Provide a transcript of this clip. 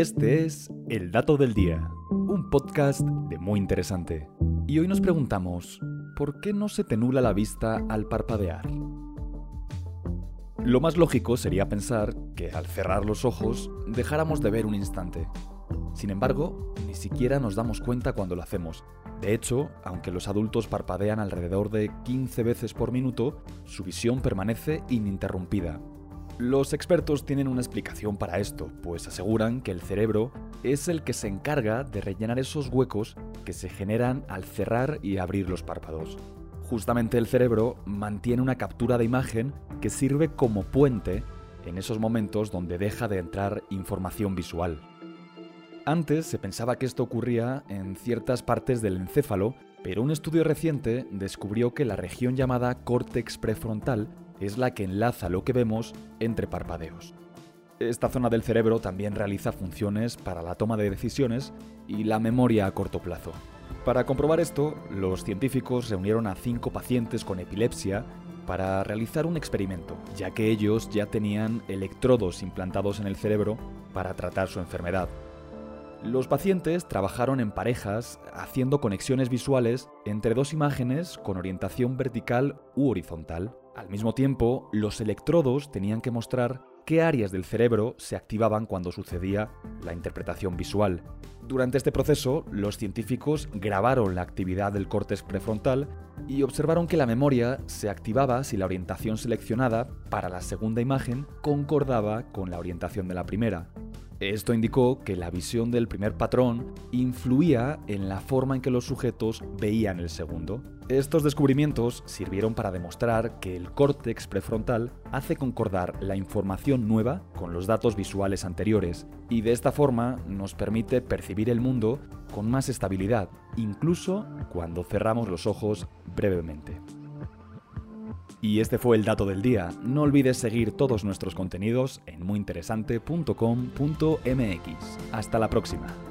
Este es El Dato del Día, un podcast de muy interesante. Y hoy nos preguntamos, ¿por qué no se te nula la vista al parpadear? Lo más lógico sería pensar que al cerrar los ojos dejáramos de ver un instante. Sin embargo, ni siquiera nos damos cuenta cuando lo hacemos. De hecho, aunque los adultos parpadean alrededor de 15 veces por minuto, su visión permanece ininterrumpida, los expertos tienen una explicación para esto, pues aseguran que el cerebro es el que se encarga de rellenar esos huecos que se generan al cerrar y abrir los párpados. Justamente el cerebro mantiene una captura de imagen que sirve como puente en esos momentos donde deja de entrar información visual. Antes se pensaba que esto ocurría en ciertas partes del encéfalo, pero un estudio reciente descubrió que la región llamada córtex prefrontal es la que enlaza lo que vemos entre parpadeos. Esta zona del cerebro también realiza funciones para la toma de decisiones y la memoria a corto plazo. Para comprobar esto, los científicos reunieron a cinco pacientes con epilepsia para realizar un experimento, ya que ellos ya tenían electrodos implantados en el cerebro para tratar su enfermedad. Los pacientes trabajaron en parejas haciendo conexiones visuales entre dos imágenes con orientación vertical u horizontal. Al mismo tiempo, los electrodos tenían que mostrar qué áreas del cerebro se activaban cuando sucedía la interpretación visual. Durante este proceso, los científicos grabaron la actividad del córtex prefrontal y observaron que la memoria se activaba si la orientación seleccionada para la segunda imagen concordaba con la orientación de la primera. Esto indicó que la visión del primer patrón influía en la forma en que los sujetos veían el segundo. Estos descubrimientos sirvieron para demostrar que el córtex prefrontal hace concordar la información nueva con los datos visuales anteriores y de esta forma nos permite percibir el mundo con más estabilidad, incluso cuando cerramos los ojos brevemente. Y este fue el dato del día. No olvides seguir todos nuestros contenidos en muyinteresante.com.mx. Hasta la próxima.